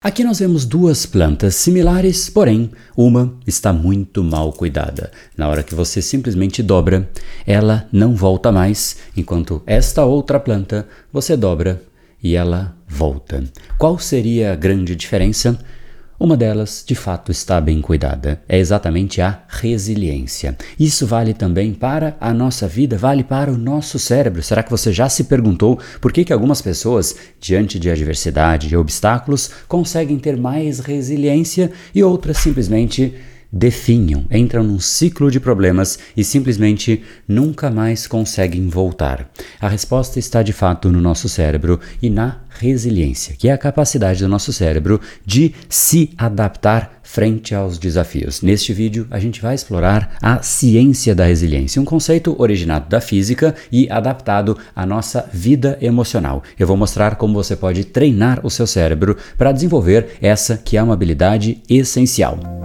Aqui nós vemos duas plantas similares, porém uma está muito mal cuidada. Na hora que você simplesmente dobra, ela não volta mais, enquanto esta outra planta você dobra e ela volta. Qual seria a grande diferença? Uma delas, de fato, está bem cuidada. É exatamente a resiliência. Isso vale também para a nossa vida, vale para o nosso cérebro. Será que você já se perguntou por que, que algumas pessoas, diante de adversidade e obstáculos, conseguem ter mais resiliência e outras simplesmente definham, entram num ciclo de problemas e simplesmente nunca mais conseguem voltar. A resposta está de fato no nosso cérebro e na resiliência, que é a capacidade do nosso cérebro de se adaptar frente aos desafios. Neste vídeo, a gente vai explorar a ciência da resiliência, um conceito originado da física e adaptado à nossa vida emocional. Eu vou mostrar como você pode treinar o seu cérebro para desenvolver essa que é uma habilidade essencial.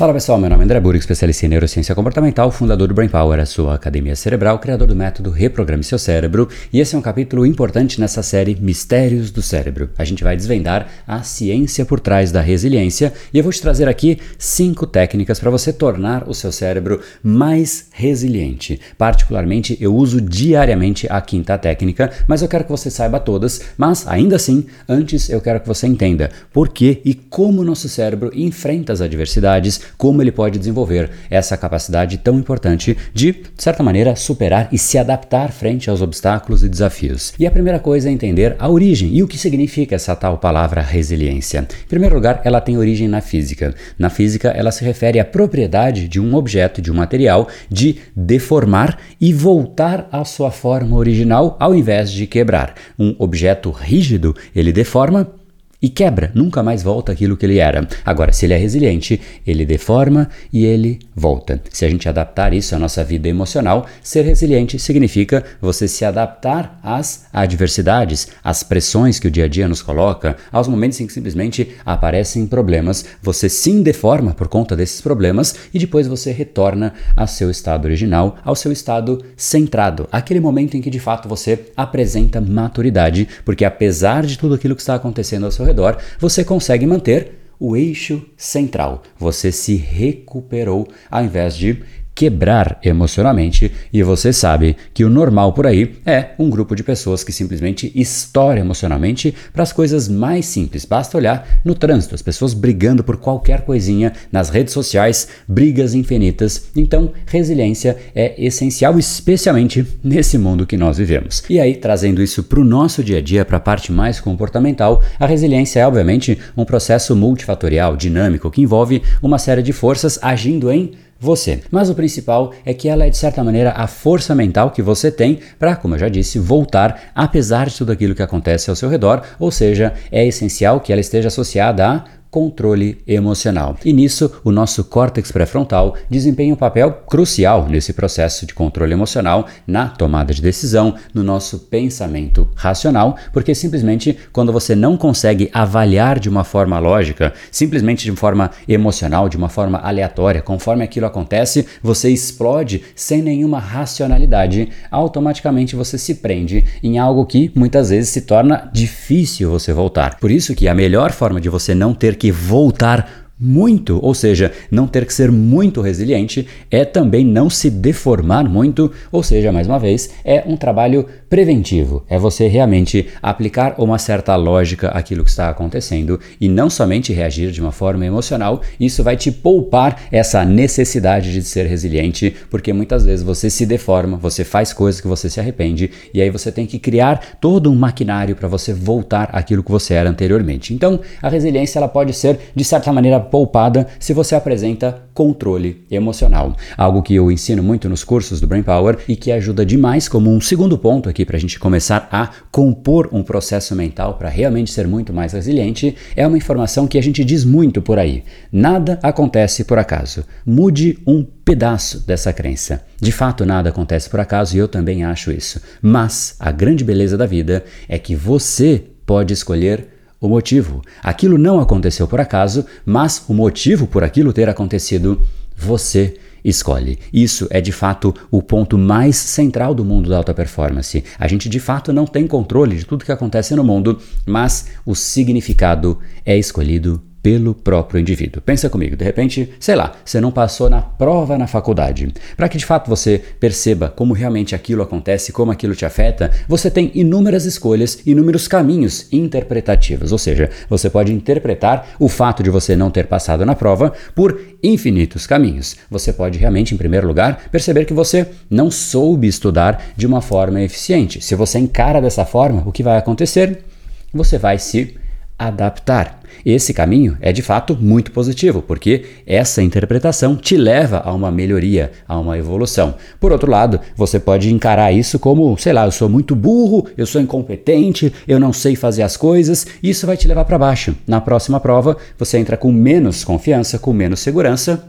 Fala pessoal, meu nome é André Burg, especialista em neurociência comportamental, fundador do Brain Power, a sua academia cerebral, criador do método Reprograme Seu Cérebro, e esse é um capítulo importante nessa série Mistérios do Cérebro. A gente vai desvendar a ciência por trás da resiliência e eu vou te trazer aqui cinco técnicas para você tornar o seu cérebro mais resiliente. Particularmente, eu uso diariamente a quinta técnica, mas eu quero que você saiba todas, mas ainda assim, antes eu quero que você entenda por que e como o nosso cérebro enfrenta as adversidades como ele pode desenvolver essa capacidade tão importante de, de certa maneira, superar e se adaptar frente aos obstáculos e desafios. E a primeira coisa é entender a origem e o que significa essa tal palavra resiliência. Em primeiro lugar, ela tem origem na física. Na física, ela se refere à propriedade de um objeto, de um material, de deformar e voltar à sua forma original ao invés de quebrar. Um objeto rígido, ele deforma e quebra, nunca mais volta aquilo que ele era. Agora, se ele é resiliente, ele deforma e ele volta. Se a gente adaptar isso à nossa vida emocional, ser resiliente significa você se adaptar às adversidades, às pressões que o dia a dia nos coloca, aos momentos em que simplesmente aparecem problemas, você sim deforma por conta desses problemas e depois você retorna ao seu estado original, ao seu estado centrado, aquele momento em que de fato você apresenta maturidade, porque apesar de tudo aquilo que está acontecendo ao seu redor, você consegue manter o eixo central. Você se recuperou ao invés de quebrar emocionalmente e você sabe que o normal por aí é um grupo de pessoas que simplesmente estoura emocionalmente para as coisas mais simples. Basta olhar no trânsito, as pessoas brigando por qualquer coisinha, nas redes sociais, brigas infinitas. Então, resiliência é essencial, especialmente nesse mundo que nós vivemos. E aí, trazendo isso para o nosso dia a dia, para a parte mais comportamental, a resiliência é obviamente um processo multifatorial, dinâmico, que envolve uma série de forças agindo em você. Mas o principal é que ela é, de certa maneira, a força mental que você tem para, como eu já disse, voltar apesar de tudo aquilo que acontece ao seu redor, ou seja, é essencial que ela esteja associada a controle emocional. E nisso, o nosso córtex pré-frontal desempenha um papel crucial nesse processo de controle emocional, na tomada de decisão, no nosso pensamento racional, porque simplesmente quando você não consegue avaliar de uma forma lógica, simplesmente de forma emocional, de uma forma aleatória, conforme aquilo acontece, você explode sem nenhuma racionalidade, automaticamente você se prende em algo que muitas vezes se torna difícil você voltar. Por isso que a melhor forma de você não ter que voltar muito, ou seja, não ter que ser muito resiliente, é também não se deformar muito, ou seja, mais uma vez, é um trabalho preventivo. É você realmente aplicar uma certa lógica àquilo que está acontecendo e não somente reagir de uma forma emocional. Isso vai te poupar essa necessidade de ser resiliente, porque muitas vezes você se deforma, você faz coisas que você se arrepende e aí você tem que criar todo um maquinário para você voltar àquilo que você era anteriormente. Então, a resiliência ela pode ser de certa maneira poupada se você apresenta controle emocional. Algo que eu ensino muito nos cursos do Brain Power e que ajuda demais como um segundo ponto aqui para a gente começar a compor um processo mental para realmente ser muito mais resiliente é uma informação que a gente diz muito por aí. Nada acontece por acaso. Mude um pedaço dessa crença. De fato, nada acontece por acaso e eu também acho isso. Mas a grande beleza da vida é que você pode escolher o motivo. Aquilo não aconteceu por acaso, mas o motivo por aquilo ter acontecido, você escolhe. Isso é de fato o ponto mais central do mundo da alta performance. A gente de fato não tem controle de tudo que acontece no mundo, mas o significado é escolhido pelo próprio indivíduo. Pensa comigo, de repente, sei lá, você não passou na prova na faculdade. Para que de fato você perceba como realmente aquilo acontece, como aquilo te afeta, você tem inúmeras escolhas, inúmeros caminhos interpretativos. Ou seja, você pode interpretar o fato de você não ter passado na prova por infinitos caminhos. Você pode realmente, em primeiro lugar, perceber que você não soube estudar de uma forma eficiente. Se você encara dessa forma, o que vai acontecer? Você vai se adaptar. Esse caminho é de fato muito positivo, porque essa interpretação te leva a uma melhoria, a uma evolução. Por outro lado, você pode encarar isso como, sei lá, eu sou muito burro, eu sou incompetente, eu não sei fazer as coisas, isso vai te levar para baixo. Na próxima prova, você entra com menos confiança, com menos segurança,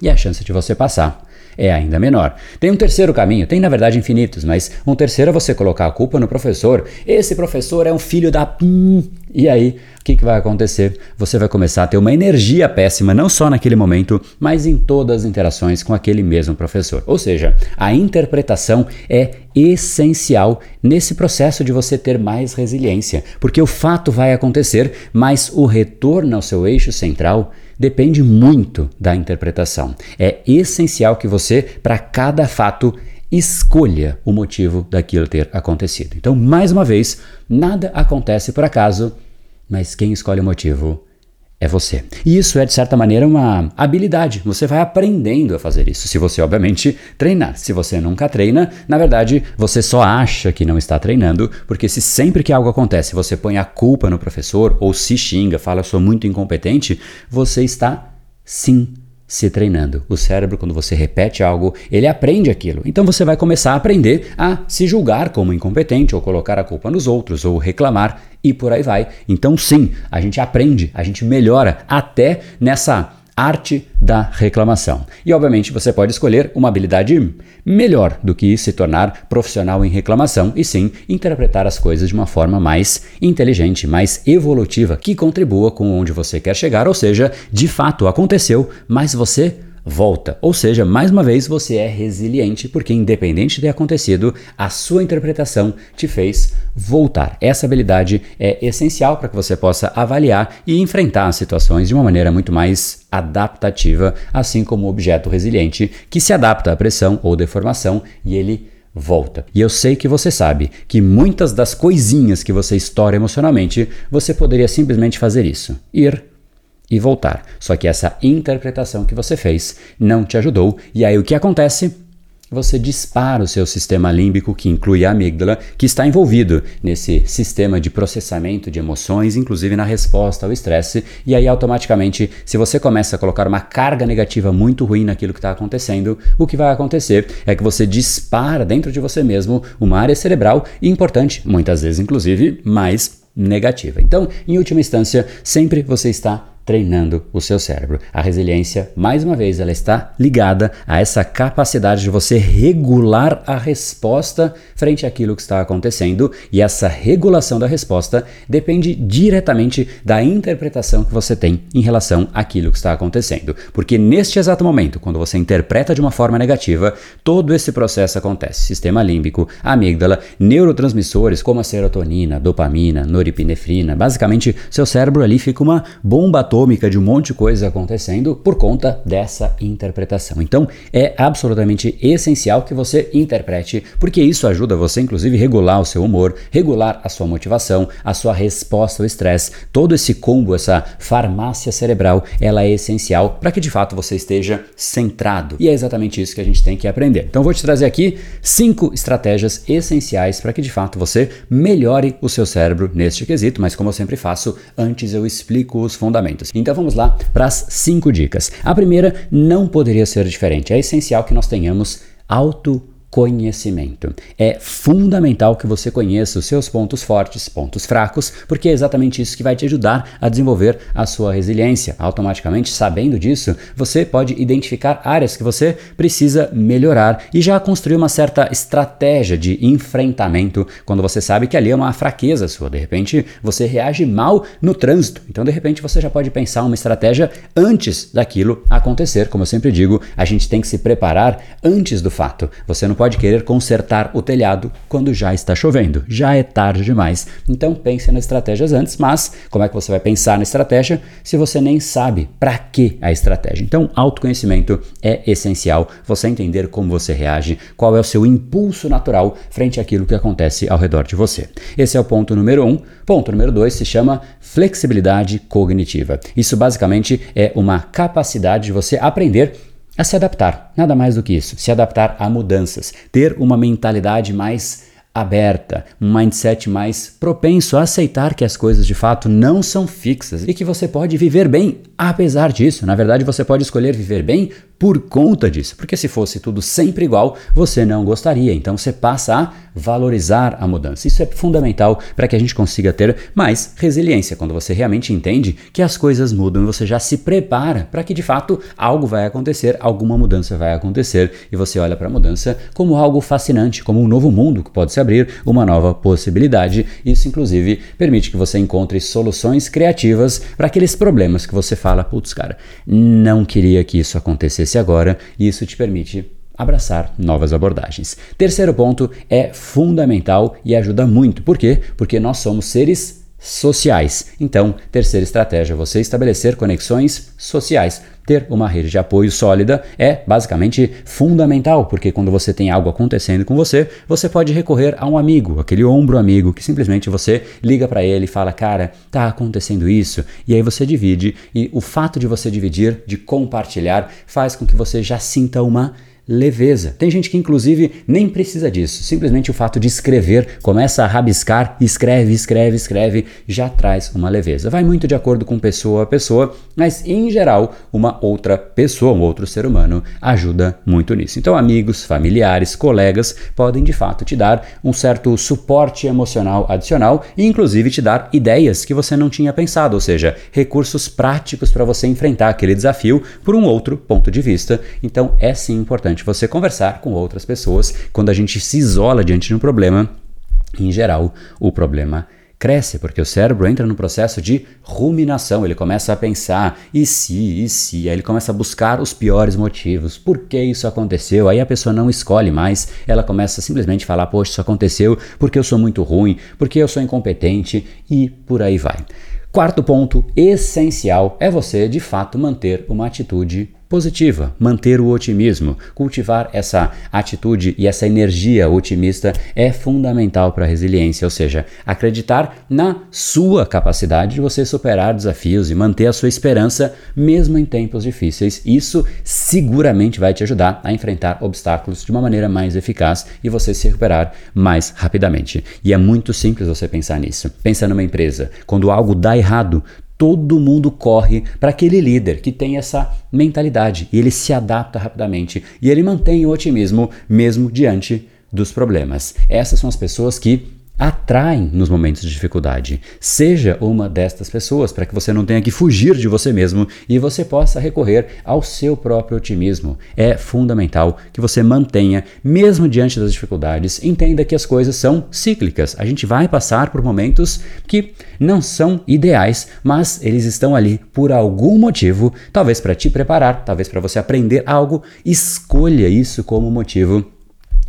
e a chance de você passar é ainda menor. Tem um terceiro caminho, tem na verdade infinitos, mas um terceiro é você colocar a culpa no professor. Esse professor é um filho da. E aí, o que, que vai acontecer? Você vai começar a ter uma energia péssima, não só naquele momento, mas em todas as interações com aquele mesmo professor. Ou seja, a interpretação é essencial nesse processo de você ter mais resiliência, porque o fato vai acontecer, mas o retorno ao seu eixo central depende muito da interpretação. É essencial que você, para cada fato, escolha o motivo daquilo ter acontecido. Então, mais uma vez, nada acontece por acaso, mas quem escolhe o motivo é você. E isso é, de certa maneira, uma habilidade. Você vai aprendendo a fazer isso, se você, obviamente, treinar. Se você nunca treina, na verdade, você só acha que não está treinando, porque se sempre que algo acontece você põe a culpa no professor ou se xinga, fala, eu sou muito incompetente, você está sim se treinando. O cérebro, quando você repete algo, ele aprende aquilo. Então você vai começar a aprender a se julgar como incompetente, ou colocar a culpa nos outros, ou reclamar, e por aí vai. Então, sim, a gente aprende, a gente melhora até nessa arte da reclamação. E obviamente você pode escolher uma habilidade melhor do que se tornar profissional em reclamação e sim interpretar as coisas de uma forma mais inteligente, mais evolutiva, que contribua com onde você quer chegar, ou seja, de fato aconteceu, mas você volta. Ou seja, mais uma vez você é resiliente porque, independente de ter acontecido, a sua interpretação te fez voltar. Essa habilidade é essencial para que você possa avaliar e enfrentar as situações de uma maneira muito mais adaptativa, assim como o objeto resiliente que se adapta à pressão ou deformação e ele volta. E eu sei que você sabe que muitas das coisinhas que você estoura emocionalmente, você poderia simplesmente fazer isso. Ir e voltar. Só que essa interpretação que você fez não te ajudou, e aí o que acontece? Você dispara o seu sistema límbico, que inclui a amígdala, que está envolvido nesse sistema de processamento de emoções, inclusive na resposta ao estresse, e aí automaticamente, se você começa a colocar uma carga negativa muito ruim naquilo que está acontecendo, o que vai acontecer é que você dispara dentro de você mesmo uma área cerebral importante, muitas vezes inclusive mais negativa. Então, em última instância, sempre você está treinando o seu cérebro. A resiliência, mais uma vez, ela está ligada a essa capacidade de você regular a resposta frente àquilo que está acontecendo, e essa regulação da resposta depende diretamente da interpretação que você tem em relação àquilo que está acontecendo. Porque neste exato momento, quando você interpreta de uma forma negativa, todo esse processo acontece. Sistema límbico, amígdala, neurotransmissores como a serotonina, dopamina, noripinefrina, basicamente seu cérebro ali fica uma bomba atômica atômica de um monte de coisa acontecendo por conta dessa interpretação. Então, é absolutamente essencial que você interprete, porque isso ajuda você, inclusive, regular o seu humor, regular a sua motivação, a sua resposta ao estresse. Todo esse combo, essa farmácia cerebral, ela é essencial para que de fato você esteja centrado. E é exatamente isso que a gente tem que aprender. Então, vou te trazer aqui cinco estratégias essenciais para que de fato você melhore o seu cérebro neste quesito, mas como eu sempre faço, antes eu explico os fundamentos. Então vamos lá para as cinco dicas. A primeira não poderia ser diferente. É essencial que nós tenhamos auto conhecimento. É fundamental que você conheça os seus pontos fortes, pontos fracos, porque é exatamente isso que vai te ajudar a desenvolver a sua resiliência. Automaticamente, sabendo disso, você pode identificar áreas que você precisa melhorar e já construir uma certa estratégia de enfrentamento quando você sabe que ali é uma fraqueza sua. De repente, você reage mal no trânsito. Então, de repente, você já pode pensar uma estratégia antes daquilo acontecer. Como eu sempre digo, a gente tem que se preparar antes do fato. Você não pode querer consertar o telhado quando já está chovendo, já é tarde demais. Então pense nas estratégias antes, mas como é que você vai pensar na estratégia se você nem sabe para que a estratégia? Então, autoconhecimento é essencial, você entender como você reage, qual é o seu impulso natural frente àquilo que acontece ao redor de você. Esse é o ponto número um. Ponto número dois se chama flexibilidade cognitiva. Isso basicamente é uma capacidade de você aprender a se adaptar, nada mais do que isso, se adaptar a mudanças, ter uma mentalidade mais aberta, um mindset mais propenso a aceitar que as coisas de fato não são fixas e que você pode viver bem apesar disso. Na verdade, você pode escolher viver bem por conta disso, porque se fosse tudo sempre igual, você não gostaria. Então você passa a valorizar a mudança. Isso é fundamental para que a gente consiga ter mais resiliência. Quando você realmente entende que as coisas mudam, você já se prepara para que de fato algo vai acontecer, alguma mudança vai acontecer e você olha para a mudança como algo fascinante, como um novo mundo que pode abrir, uma nova possibilidade. Isso inclusive permite que você encontre soluções criativas para aqueles problemas que você fala, putz, cara, não queria que isso acontecesse agora e isso te permite abraçar novas abordagens. Terceiro ponto é fundamental e ajuda muito. Por quê? Porque nós somos seres sociais. Então, terceira estratégia, você estabelecer conexões sociais. Ter uma rede de apoio sólida é basicamente fundamental, porque quando você tem algo acontecendo com você, você pode recorrer a um amigo, aquele ombro amigo que simplesmente você liga para ele e fala: "Cara, tá acontecendo isso". E aí você divide e o fato de você dividir, de compartilhar, faz com que você já sinta uma leveza. Tem gente que, inclusive, nem precisa disso. Simplesmente o fato de escrever, começa a rabiscar, escreve, escreve, escreve, já traz uma leveza. Vai muito de acordo com pessoa a pessoa, mas em geral, uma outra pessoa, um outro ser humano, ajuda muito nisso. Então, amigos, familiares, colegas podem de fato te dar um certo suporte emocional adicional e, inclusive, te dar ideias que você não tinha pensado, ou seja, recursos práticos para você enfrentar aquele desafio por um outro ponto de vista. Então, é sim importante importante você conversar com outras pessoas. Quando a gente se isola diante de um problema, em geral, o problema cresce, porque o cérebro entra no processo de ruminação, ele começa a pensar, e se, e se, aí ele começa a buscar os piores motivos, por que isso aconteceu, aí a pessoa não escolhe mais, ela começa a simplesmente falar, poxa, isso aconteceu porque eu sou muito ruim, porque eu sou incompetente, e por aí vai. Quarto ponto essencial é você, de fato, manter uma atitude positiva, manter o otimismo, cultivar essa atitude e essa energia otimista é fundamental para a resiliência, ou seja, acreditar na sua capacidade de você superar desafios e manter a sua esperança mesmo em tempos difíceis. Isso seguramente vai te ajudar a enfrentar obstáculos de uma maneira mais eficaz e você se recuperar mais rapidamente. E é muito simples você pensar nisso. Pensa numa empresa, quando algo dá errado, todo mundo corre para aquele líder que tem essa mentalidade e ele se adapta rapidamente e ele mantém o otimismo mesmo diante dos problemas. Essas são as pessoas que atraem nos momentos de dificuldade. Seja uma destas pessoas para que você não tenha que fugir de você mesmo e você possa recorrer ao seu próprio otimismo. É fundamental que você mantenha, mesmo diante das dificuldades, entenda que as coisas são cíclicas. A gente vai passar por momentos que não são ideais, mas eles estão ali por algum motivo, talvez para te preparar, talvez para você aprender algo. Escolha isso como motivo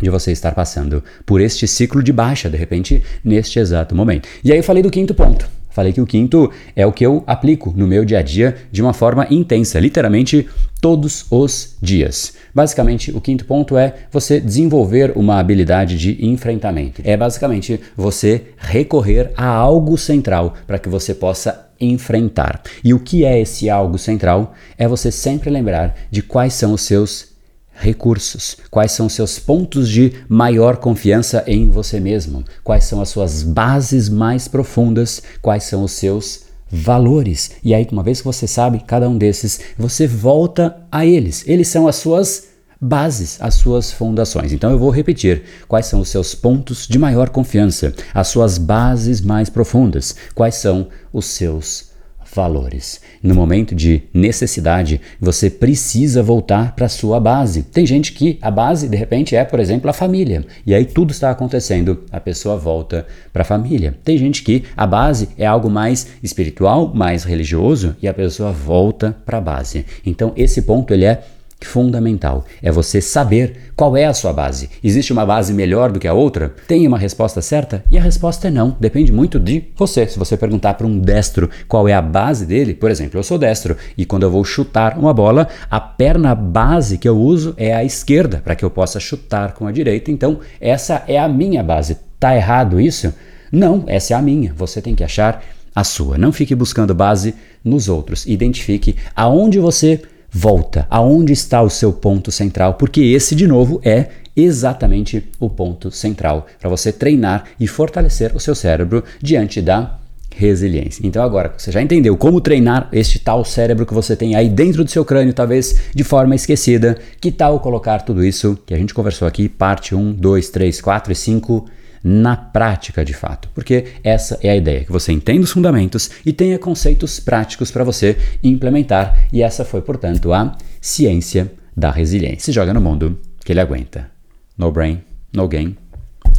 de você estar passando por este ciclo de baixa, de repente, neste exato momento. E aí eu falei do quinto ponto. Falei que o quinto é o que eu aplico no meu dia a dia de uma forma intensa, literalmente todos os dias. Basicamente, o quinto ponto é você desenvolver uma habilidade de enfrentamento. É basicamente você recorrer a algo central para que você possa enfrentar. E o que é esse algo central? É você sempre lembrar de quais são os seus recursos, quais são seus pontos de maior confiança em você mesmo, quais são as suas bases mais profundas, quais são os seus valores. E aí, uma vez que você sabe cada um desses, você volta a eles. Eles são as suas bases, as suas fundações. Então eu vou repetir quais são os seus pontos de maior confiança, as suas bases mais profundas, quais são os seus valores. No momento de necessidade, você precisa voltar para sua base. Tem gente que a base, de repente, é, por exemplo, a família. E aí tudo está acontecendo, a pessoa volta para a família. Tem gente que a base é algo mais espiritual, mais religioso, e a pessoa volta para a base. Então, esse ponto ele é fundamental. É você saber qual é a sua base. Existe uma base melhor do que a outra? Tem uma resposta certa? E a resposta é não. Depende muito de você. Se você perguntar para um destro qual é a base dele, por exemplo, eu sou destro e quando eu vou chutar uma bola, a perna base que eu uso é a esquerda para que eu possa chutar com a direita. Então, essa é a minha base. Tá errado isso? Não, essa é a minha. Você tem que achar a sua. Não fique buscando base nos outros. Identifique aonde você volta. Aonde está o seu ponto central? Porque esse, de novo, é exatamente o ponto central para você treinar e fortalecer o seu cérebro diante da resiliência. Então agora você já entendeu como treinar este tal cérebro que você tem aí dentro do seu crânio, talvez de forma esquecida. Que tal colocar tudo isso que a gente conversou aqui, parte 1, 2, 3, 4 e 5 na prática de fato, porque essa é a ideia, que você entenda os fundamentos e tenha conceitos práticos para você implementar, e essa foi, portanto, a ciência da resiliência. Se joga no mundo que ele aguenta. No brain, no gain.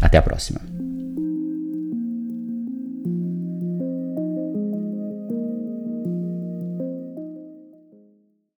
Até a próxima.